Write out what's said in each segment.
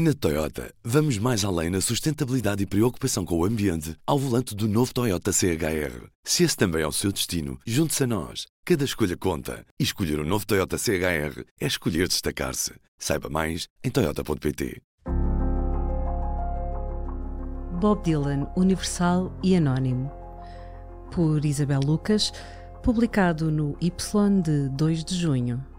Na Toyota, vamos mais além na sustentabilidade e preocupação com o ambiente ao volante do novo Toyota CHR. Se esse também é o seu destino, junte-se a nós. Cada escolha conta. E escolher o um novo Toyota CHR é escolher destacar-se. Saiba mais em Toyota.pt. Bob Dylan, Universal e Anónimo. Por Isabel Lucas, publicado no Y de 2 de junho.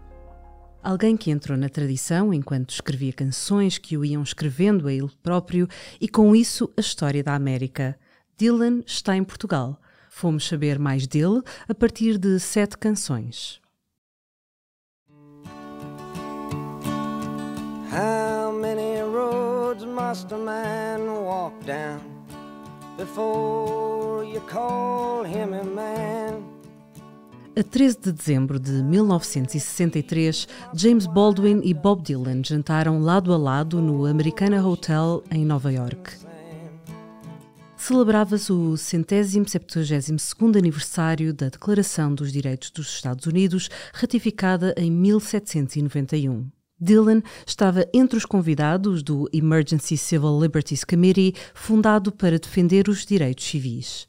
Alguém que entrou na tradição enquanto escrevia canções que o iam escrevendo a ele próprio e com isso a história da América. Dylan está em Portugal. Fomos saber mais dele a partir de sete canções. How many roads must a man walk down before you call him a man? A 13 de dezembro de 1963, James Baldwin e Bob Dylan jantaram lado a lado no Americana Hotel em Nova York. Celebrava-se o centésimo septuagésimo segundo aniversário da Declaração dos Direitos dos Estados Unidos, ratificada em 1791. Dylan estava entre os convidados do Emergency Civil Liberties Committee, fundado para defender os direitos civis.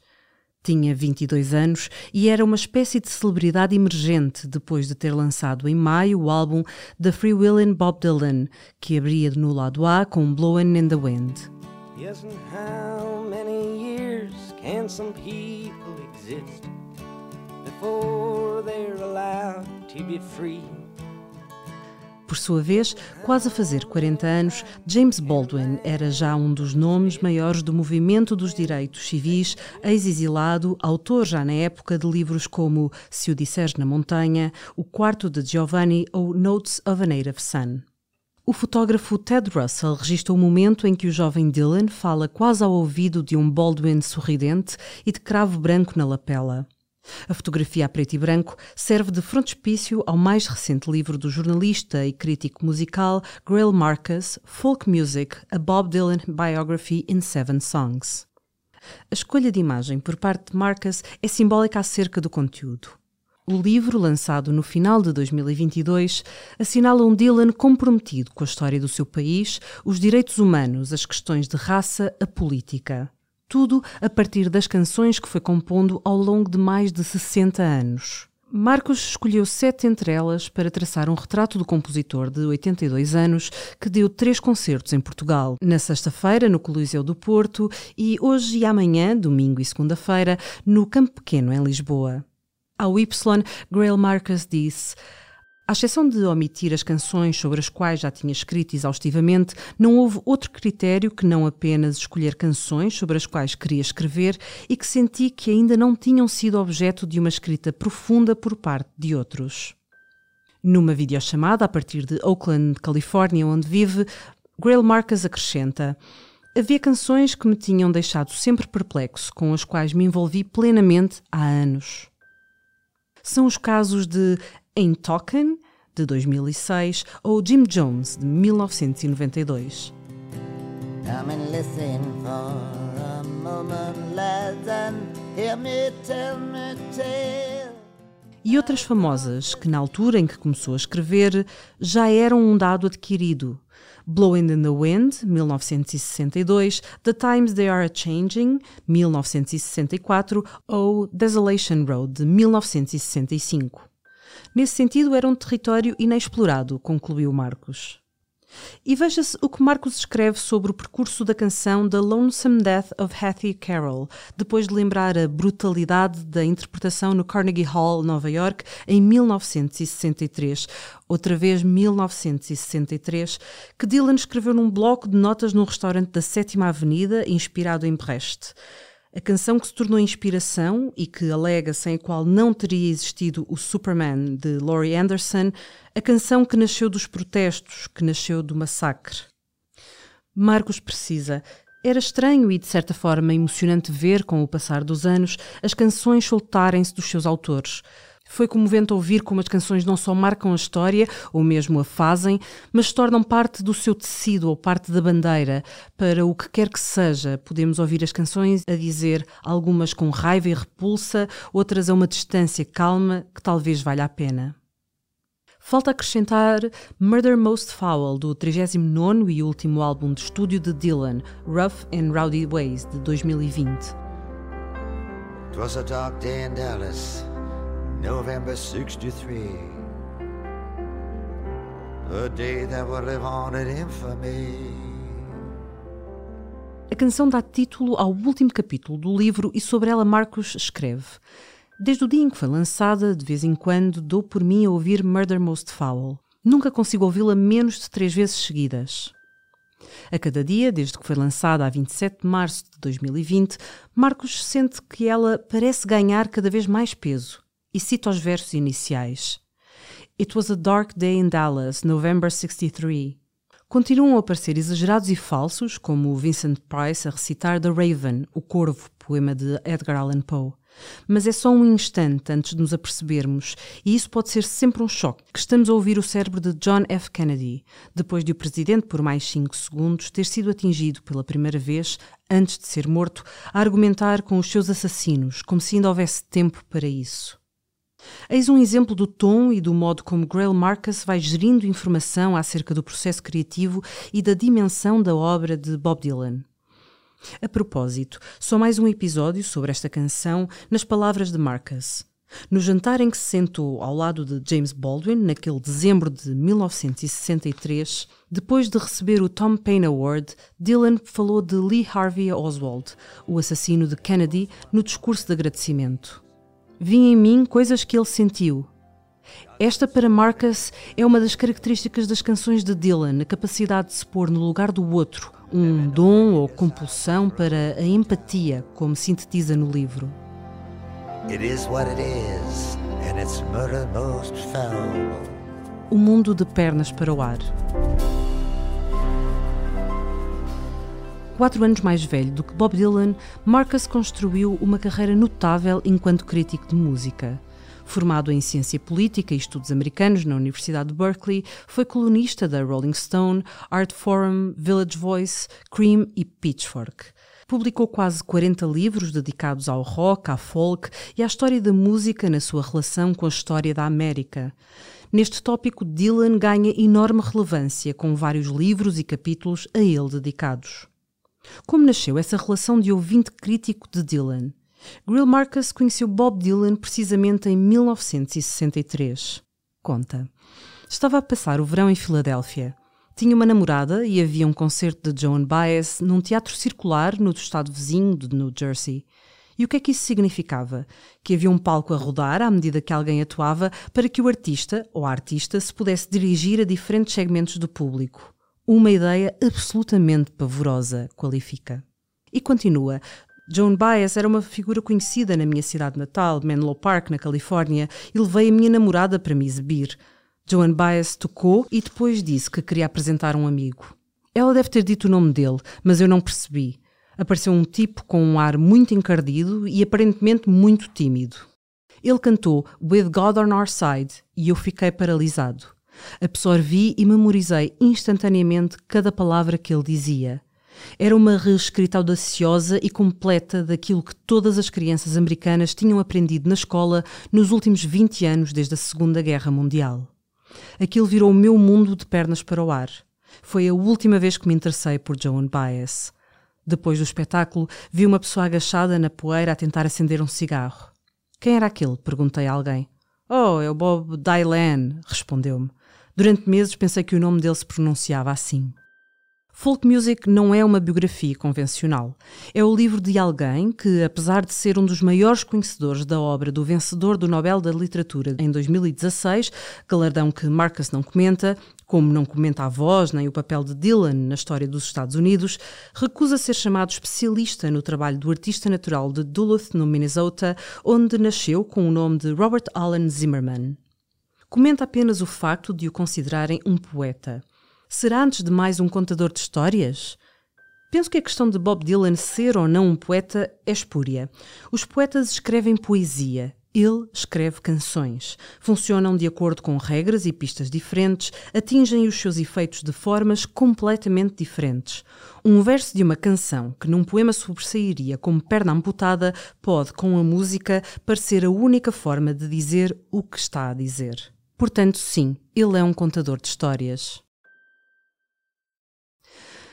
Tinha 22 anos e era uma espécie de celebridade emergente depois de ter lançado em maio o álbum The Free Willin' Bob Dylan, que abria no lado A com Blowin' in the Wind. Yes, and how many years can some people exist before they're allowed to be free? Por sua vez, quase a fazer 40 anos, James Baldwin era já um dos nomes maiores do movimento dos direitos civis, ex-exilado, autor já na época de livros como Se o Disseres na Montanha, O Quarto de Giovanni ou Notes of a Native Son. O fotógrafo Ted Russell registra o momento em que o jovem Dylan fala quase ao ouvido de um Baldwin sorridente e de cravo branco na lapela. A fotografia a preto e branco serve de frontispício ao mais recente livro do jornalista e crítico musical Grail Marcus, Folk Music, A Bob Dylan Biography in Seven Songs. A escolha de imagem por parte de Marcus é simbólica acerca do conteúdo. O livro, lançado no final de 2022, assinala um Dylan comprometido com a história do seu país, os direitos humanos, as questões de raça, a política tudo a partir das canções que foi compondo ao longo de mais de 60 anos. Marcos escolheu sete entre elas para traçar um retrato do compositor de 82 anos que deu três concertos em Portugal, na sexta-feira no Coliseu do Porto e hoje e amanhã, domingo e segunda-feira, no Campo Pequeno, em Lisboa. Ao Y, Grail Marcus disse à exceção de omitir as canções sobre as quais já tinha escrito exaustivamente, não houve outro critério que não apenas escolher canções sobre as quais queria escrever e que senti que ainda não tinham sido objeto de uma escrita profunda por parte de outros. Numa videochamada a partir de Oakland, Califórnia, onde vive, Grail Marcus acrescenta: Havia canções que me tinham deixado sempre perplexo, com as quais me envolvi plenamente há anos. São os casos de Ain't Talkin', de 2006, ou Jim Jones, de 1992. E outras famosas que, na altura em que começou a escrever, já eram um dado adquirido. Blowing in the Wind, 1962, The Times They Are Changing, 1964, ou Desolation Road, de 1965. Nesse sentido, era um território inexplorado, concluiu Marcos. E veja-se o que Marcos escreve sobre o percurso da canção The Lonesome Death of Hattie Carroll, depois de lembrar a brutalidade da interpretação no Carnegie Hall, Nova York, em 1963, outra vez 1963, que Dylan escreveu num bloco de notas num restaurante da Sétima Avenida, inspirado em Brecht. A canção que se tornou inspiração e que alega sem a qual não teria existido o Superman de Laurie Anderson, a canção que nasceu dos protestos, que nasceu do massacre. Marcos precisa. Era estranho e, de certa forma, emocionante ver, com o passar dos anos, as canções soltarem-se dos seus autores. Foi comovente ouvir como as canções não só marcam a história, ou mesmo a fazem, mas tornam parte do seu tecido ou parte da bandeira. Para o que quer que seja, podemos ouvir as canções a dizer algumas com raiva e repulsa, outras a uma distância calma que talvez valha a pena. Falta acrescentar Murder Most Foul, do 39 e último álbum de estúdio de Dylan, Rough and Rowdy Ways, de 2020. It was a dark day in Dallas, November 63. A day that would live on in infamy. A canção dá título ao último capítulo do livro e sobre ela Marcos escreve: Desde o dia em que foi lançada, de vez em quando dou por mim a ouvir Murder Most Foul. Nunca consigo ouvi-la menos de três vezes seguidas. A cada dia, desde que foi lançada a 27 de março de 2020, Marcos sente que ela parece ganhar cada vez mais peso e cita os versos iniciais. It was a dark day in Dallas, November 63. Continuam a aparecer exagerados e falsos, como o Vincent Price a recitar The Raven, o Corvo, poema de Edgar Allan Poe. Mas é só um instante antes de nos apercebermos, e isso pode ser sempre um choque, que estamos a ouvir o cérebro de John F. Kennedy, depois de o presidente, por mais cinco segundos, ter sido atingido pela primeira vez, antes de ser morto, a argumentar com os seus assassinos, como se ainda houvesse tempo para isso. Eis um exemplo do tom e do modo como Grail Marcus vai gerindo informação acerca do processo criativo e da dimensão da obra de Bob Dylan. A propósito, só mais um episódio sobre esta canção nas palavras de Marcus. No jantar em que se sentou ao lado de James Baldwin, naquele dezembro de 1963, depois de receber o Tom Paine Award, Dylan falou de Lee Harvey Oswald, o assassino de Kennedy, no discurso de agradecimento vi em mim coisas que ele sentiu. Esta, para Marcus, é uma das características das canções de Dylan, a capacidade de se pôr no lugar do outro, um dom ou compulsão para a empatia, como sintetiza no livro. O mundo de pernas para o ar. Quatro anos mais velho do que Bob Dylan, Marcus construiu uma carreira notável enquanto crítico de música. Formado em Ciência Política e Estudos Americanos na Universidade de Berkeley, foi colunista da Rolling Stone, Art Forum, Village Voice, Cream e Pitchfork. Publicou quase 40 livros dedicados ao rock, à folk e à história da música na sua relação com a história da América. Neste tópico, Dylan ganha enorme relevância, com vários livros e capítulos a ele dedicados. Como nasceu essa relação de ouvinte crítico de Dylan? Grill Marcus conheceu Bob Dylan precisamente em 1963. Conta. Estava a passar o verão em Filadélfia. Tinha uma namorada e havia um concerto de Joan Baez num teatro circular no estado vizinho de New Jersey. E o que é que isso significava? Que havia um palco a rodar à medida que alguém atuava para que o artista ou a artista se pudesse dirigir a diferentes segmentos do público. Uma ideia absolutamente pavorosa, qualifica. E continua. Joan Baez era uma figura conhecida na minha cidade natal, Menlo Park, na Califórnia, e levei a minha namorada para me exibir. Joan Baez tocou e depois disse que queria apresentar um amigo. Ela deve ter dito o nome dele, mas eu não percebi. Apareceu um tipo com um ar muito encardido e aparentemente muito tímido. Ele cantou With God on Our Side e eu fiquei paralisado. Absorvi e memorizei instantaneamente cada palavra que ele dizia. Era uma reescrita audaciosa e completa daquilo que todas as crianças americanas tinham aprendido na escola nos últimos 20 anos desde a Segunda Guerra Mundial. Aquilo virou o meu mundo de pernas para o ar. Foi a última vez que me interessei por Joan Baez. Depois do espetáculo, vi uma pessoa agachada na poeira a tentar acender um cigarro. Quem era aquele? perguntei a alguém. Oh, é o Bob Dylan, respondeu-me. Durante meses pensei que o nome dele se pronunciava assim. Folk Music não é uma biografia convencional. É o livro de alguém que, apesar de ser um dos maiores conhecedores da obra do vencedor do Nobel da Literatura em 2016, galardão que Marcus não comenta, como não comenta a voz nem o papel de Dylan na história dos Estados Unidos, recusa ser chamado especialista no trabalho do artista natural de Duluth, no Minnesota, onde nasceu com o nome de Robert Allen Zimmerman comenta apenas o facto de o considerarem um poeta. Será antes de mais um contador de histórias? Penso que a questão de Bob Dylan ser ou não um poeta é espúria. Os poetas escrevem poesia, ele escreve canções. Funcionam de acordo com regras e pistas diferentes, atingem os seus efeitos de formas completamente diferentes. Um verso de uma canção que num poema sobressairia como perna amputada pode, com a música, parecer a única forma de dizer o que está a dizer. Portanto, sim, ele é um contador de histórias.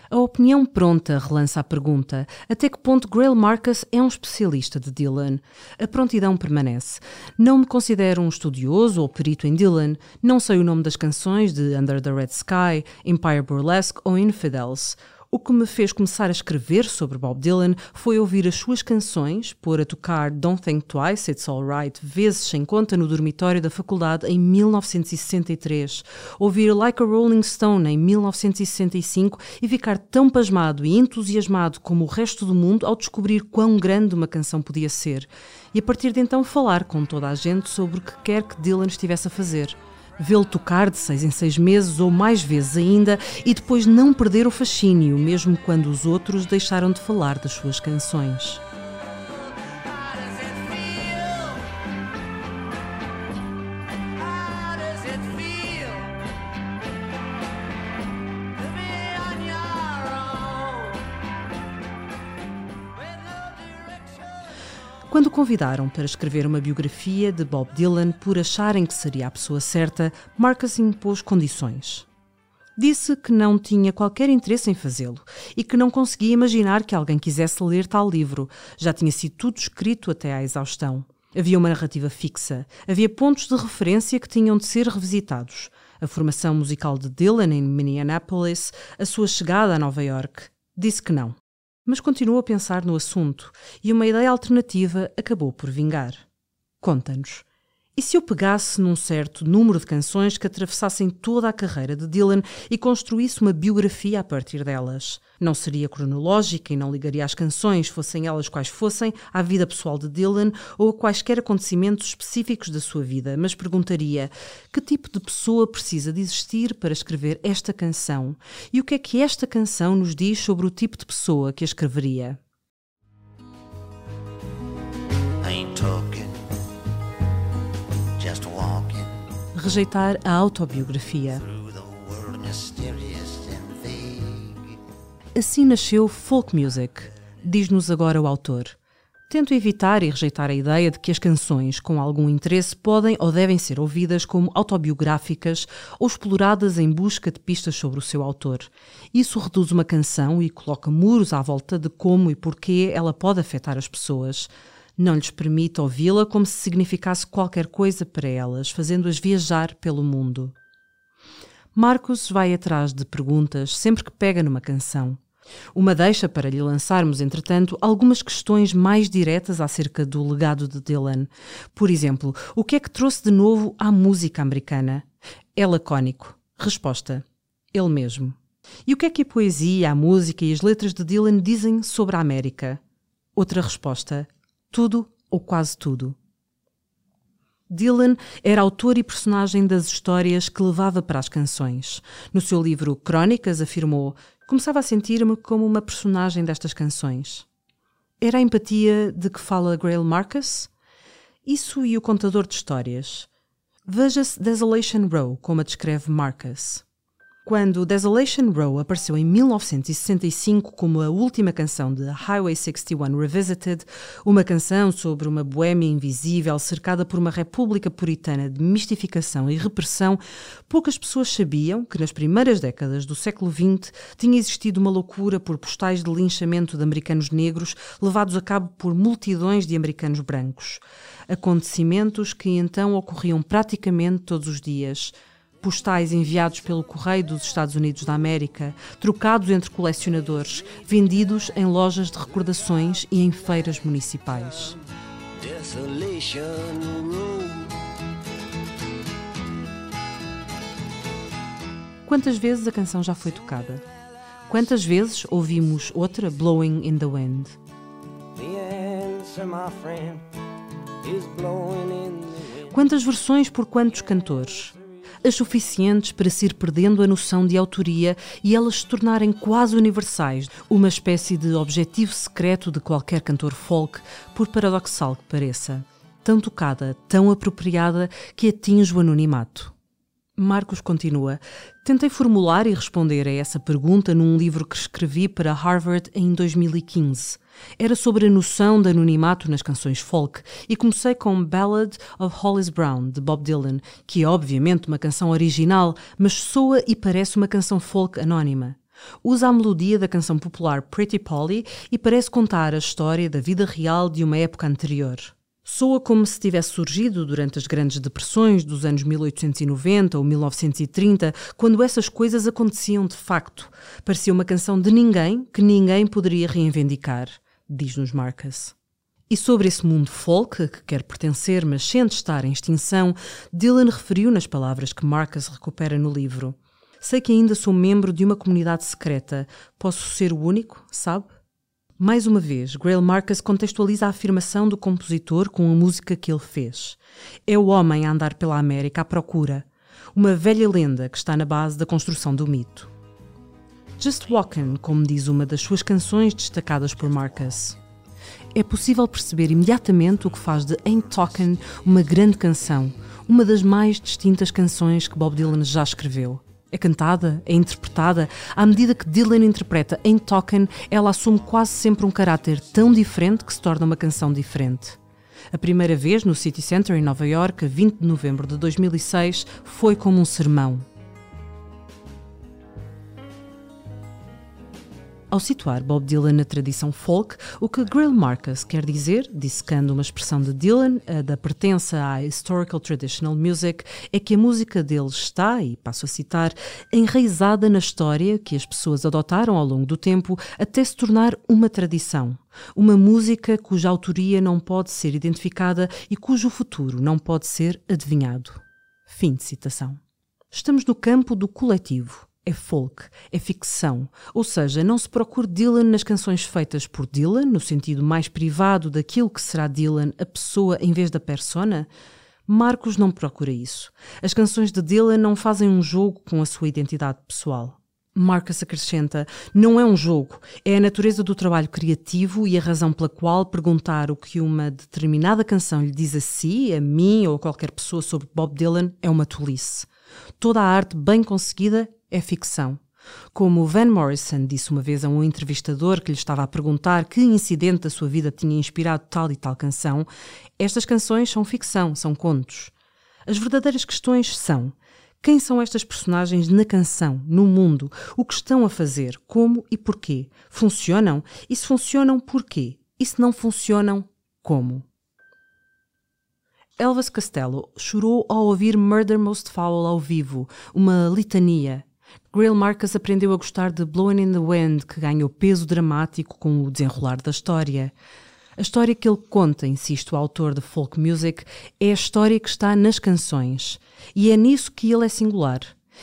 A opinião pronta relança a pergunta: até que ponto Grail Marcus é um especialista de Dylan? A prontidão permanece. Não me considero um estudioso ou perito em Dylan, não sei o nome das canções de Under the Red Sky, Empire Burlesque ou Infidels. O que me fez começar a escrever sobre Bob Dylan foi ouvir as suas canções, pôr a tocar Don't Think Twice, It's Alright, vezes sem conta no dormitório da faculdade em 1963, ouvir Like a Rolling Stone em 1965 e ficar tão pasmado e entusiasmado como o resto do mundo ao descobrir quão grande uma canção podia ser. E a partir de então falar com toda a gente sobre o que quer que Dylan estivesse a fazer vê-lo tocar de seis em seis meses ou mais vezes ainda e depois não perder o fascínio, mesmo quando os outros deixaram de falar das suas canções. Quando o convidaram para escrever uma biografia de Bob Dylan por acharem que seria a pessoa certa, Marcus impôs condições. Disse que não tinha qualquer interesse em fazê-lo e que não conseguia imaginar que alguém quisesse ler tal livro. Já tinha sido tudo escrito até à exaustão. Havia uma narrativa fixa, havia pontos de referência que tinham de ser revisitados. A formação musical de Dylan em Minneapolis, a sua chegada a Nova York. Disse que não mas continuou a pensar no assunto e uma ideia alternativa acabou por vingar. Conta-nos. E se eu pegasse num certo número de canções que atravessassem toda a carreira de Dylan e construísse uma biografia a partir delas? Não seria cronológica e não ligaria as canções, fossem elas quais fossem, à vida pessoal de Dylan ou a quaisquer acontecimentos específicos da sua vida, mas perguntaria que tipo de pessoa precisa de existir para escrever esta canção e o que é que esta canção nos diz sobre o tipo de pessoa que a escreveria. Rejeitar a autobiografia. Assim nasceu folk music, diz-nos agora o autor. Tento evitar e rejeitar a ideia de que as canções com algum interesse podem ou devem ser ouvidas como autobiográficas ou exploradas em busca de pistas sobre o seu autor. Isso reduz uma canção e coloca muros à volta de como e porquê ela pode afetar as pessoas não lhes permite ouvi-la como se significasse qualquer coisa para elas, fazendo-as viajar pelo mundo. Marcos vai atrás de perguntas sempre que pega numa canção. Uma deixa para lhe lançarmos, entretanto, algumas questões mais diretas acerca do legado de Dylan. Por exemplo, o que é que trouxe de novo à música americana? É lacónico. Resposta: ele mesmo. E o que é que a poesia, a música e as letras de Dylan dizem sobre a América? Outra resposta: tudo ou quase tudo. Dylan era autor e personagem das histórias que levava para as canções. No seu livro Crónicas, afirmou: Começava a sentir-me como uma personagem destas canções. Era a empatia de que fala Grail Marcus? Isso e o contador de histórias. Veja-se Desolation Row, como a descreve Marcus. Quando Desolation Row apareceu em 1965 como a última canção de Highway 61 Revisited, uma canção sobre uma boêmia invisível cercada por uma república puritana de mistificação e repressão, poucas pessoas sabiam que nas primeiras décadas do século XX tinha existido uma loucura por postais de linchamento de americanos negros levados a cabo por multidões de americanos brancos. Acontecimentos que então ocorriam praticamente todos os dias postais enviados pelo correio dos Estados Unidos da América, trocados entre colecionadores, vendidos em lojas de recordações e em feiras municipais. Quantas vezes a canção já foi tocada? Quantas vezes ouvimos outra Blowing in the Wind? Quantas versões por quantos cantores? As suficientes para se ir perdendo a noção de autoria e elas se tornarem quase universais, uma espécie de objetivo secreto de qualquer cantor folk, por paradoxal que pareça. Tão tocada, tão apropriada, que atinge o anonimato. Marcos continua. Tentei formular e responder a essa pergunta num livro que escrevi para Harvard em 2015. Era sobre a noção de anonimato nas canções folk e comecei com Ballad of Hollis Brown, de Bob Dylan, que é obviamente uma canção original, mas soa e parece uma canção folk anónima. Usa a melodia da canção popular Pretty Polly e parece contar a história da vida real de uma época anterior. Soa como se tivesse surgido durante as grandes depressões dos anos 1890 ou 1930, quando essas coisas aconteciam de facto. Parecia uma canção de ninguém que ninguém poderia reivindicar, diz-nos Marcus. E sobre esse mundo folk, que quer pertencer, mas sente estar em extinção, Dylan referiu nas palavras que Marcus recupera no livro. Sei que ainda sou membro de uma comunidade secreta. Posso ser o único, sabe? Mais uma vez, Grail Marcus contextualiza a afirmação do compositor com a música que ele fez. É o homem a andar pela América à procura, uma velha lenda que está na base da construção do mito. Just Walkin', como diz uma das suas canções destacadas por Marcus. É possível perceber imediatamente o que faz de Ain't Talkin' uma grande canção, uma das mais distintas canções que Bob Dylan já escreveu. É cantada, é interpretada. À medida que Dylan interpreta em Token, ela assume quase sempre um caráter tão diferente que se torna uma canção diferente. A primeira vez no City Center em Nova York, a 20 de novembro de 2006, foi como um sermão. Ao situar Bob Dylan na tradição folk, o que Grail Marcus quer dizer, dissecando uma expressão de Dylan, a da pertença à Historical Traditional Music, é que a música dele está, e passo a citar, enraizada na história que as pessoas adotaram ao longo do tempo até se tornar uma tradição. Uma música cuja autoria não pode ser identificada e cujo futuro não pode ser adivinhado. Fim de citação. Estamos no campo do coletivo é folk, é ficção. Ou seja, não se procura Dylan nas canções feitas por Dylan, no sentido mais privado daquilo que será Dylan, a pessoa em vez da persona. Marcos não procura isso. As canções de Dylan não fazem um jogo com a sua identidade pessoal. Marcus acrescenta: não é um jogo, é a natureza do trabalho criativo e a razão pela qual perguntar o que uma determinada canção lhe diz a si, a mim ou a qualquer pessoa sobre Bob Dylan é uma tolice. Toda a arte bem conseguida é ficção. Como Van Morrison disse uma vez a um entrevistador que lhe estava a perguntar que incidente da sua vida tinha inspirado tal e tal canção, estas canções são ficção, são contos. As verdadeiras questões são: quem são estas personagens na canção, no mundo? O que estão a fazer? Como e porquê? Funcionam? E se funcionam, porquê? E se não funcionam, como? Elvis Costello chorou ao ouvir Murder Most Foul ao vivo, uma litania Grail Marcus aprendeu a gostar de Blowing in the Wind, que ganhou peso dramático com o desenrolar da história. A história que ele conta, insiste o autor de folk music, é a história que está nas canções. E é nisso que ele é singular.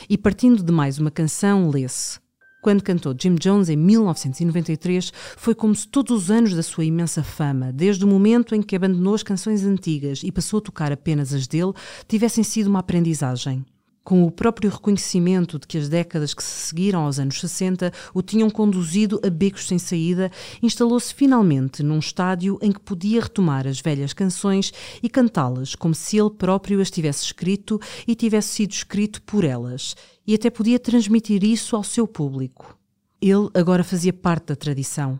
E partindo de mais uma canção, lê-se. Quando cantou Jim Jones em 1993, foi como se todos os anos da sua imensa fama, desde o momento em que abandonou as canções antigas e passou a tocar apenas as dele, tivessem sido uma aprendizagem com o próprio reconhecimento de que as décadas que se seguiram aos anos 60 o tinham conduzido a becos sem saída, instalou-se finalmente num estádio em que podia retomar as velhas canções e cantá-las como se ele próprio as tivesse escrito e tivesse sido escrito por elas, e até podia transmitir isso ao seu público. Ele agora fazia parte da tradição.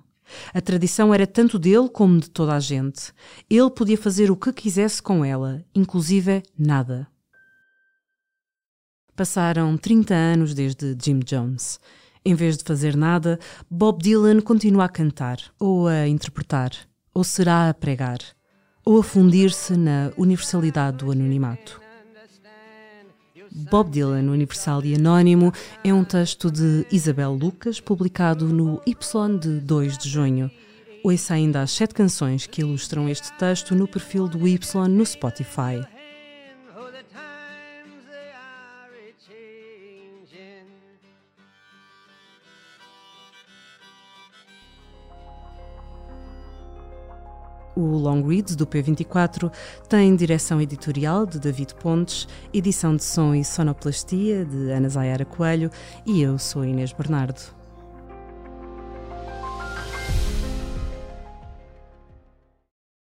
A tradição era tanto dele como de toda a gente. Ele podia fazer o que quisesse com ela, inclusive nada. Passaram 30 anos desde Jim Jones. Em vez de fazer nada, Bob Dylan continua a cantar, ou a interpretar, ou será a pregar, ou a fundir-se na universalidade do anonimato. Bob Dylan, Universal e Anónimo, é um texto de Isabel Lucas, publicado no Y de 2 de junho. Ouça ainda as sete canções que ilustram este texto no perfil do Y no Spotify. O Long Reads do P24 tem direção editorial de David Pontes, edição de som e sonoplastia de Ana Zayara Coelho e eu sou Inês Bernardo.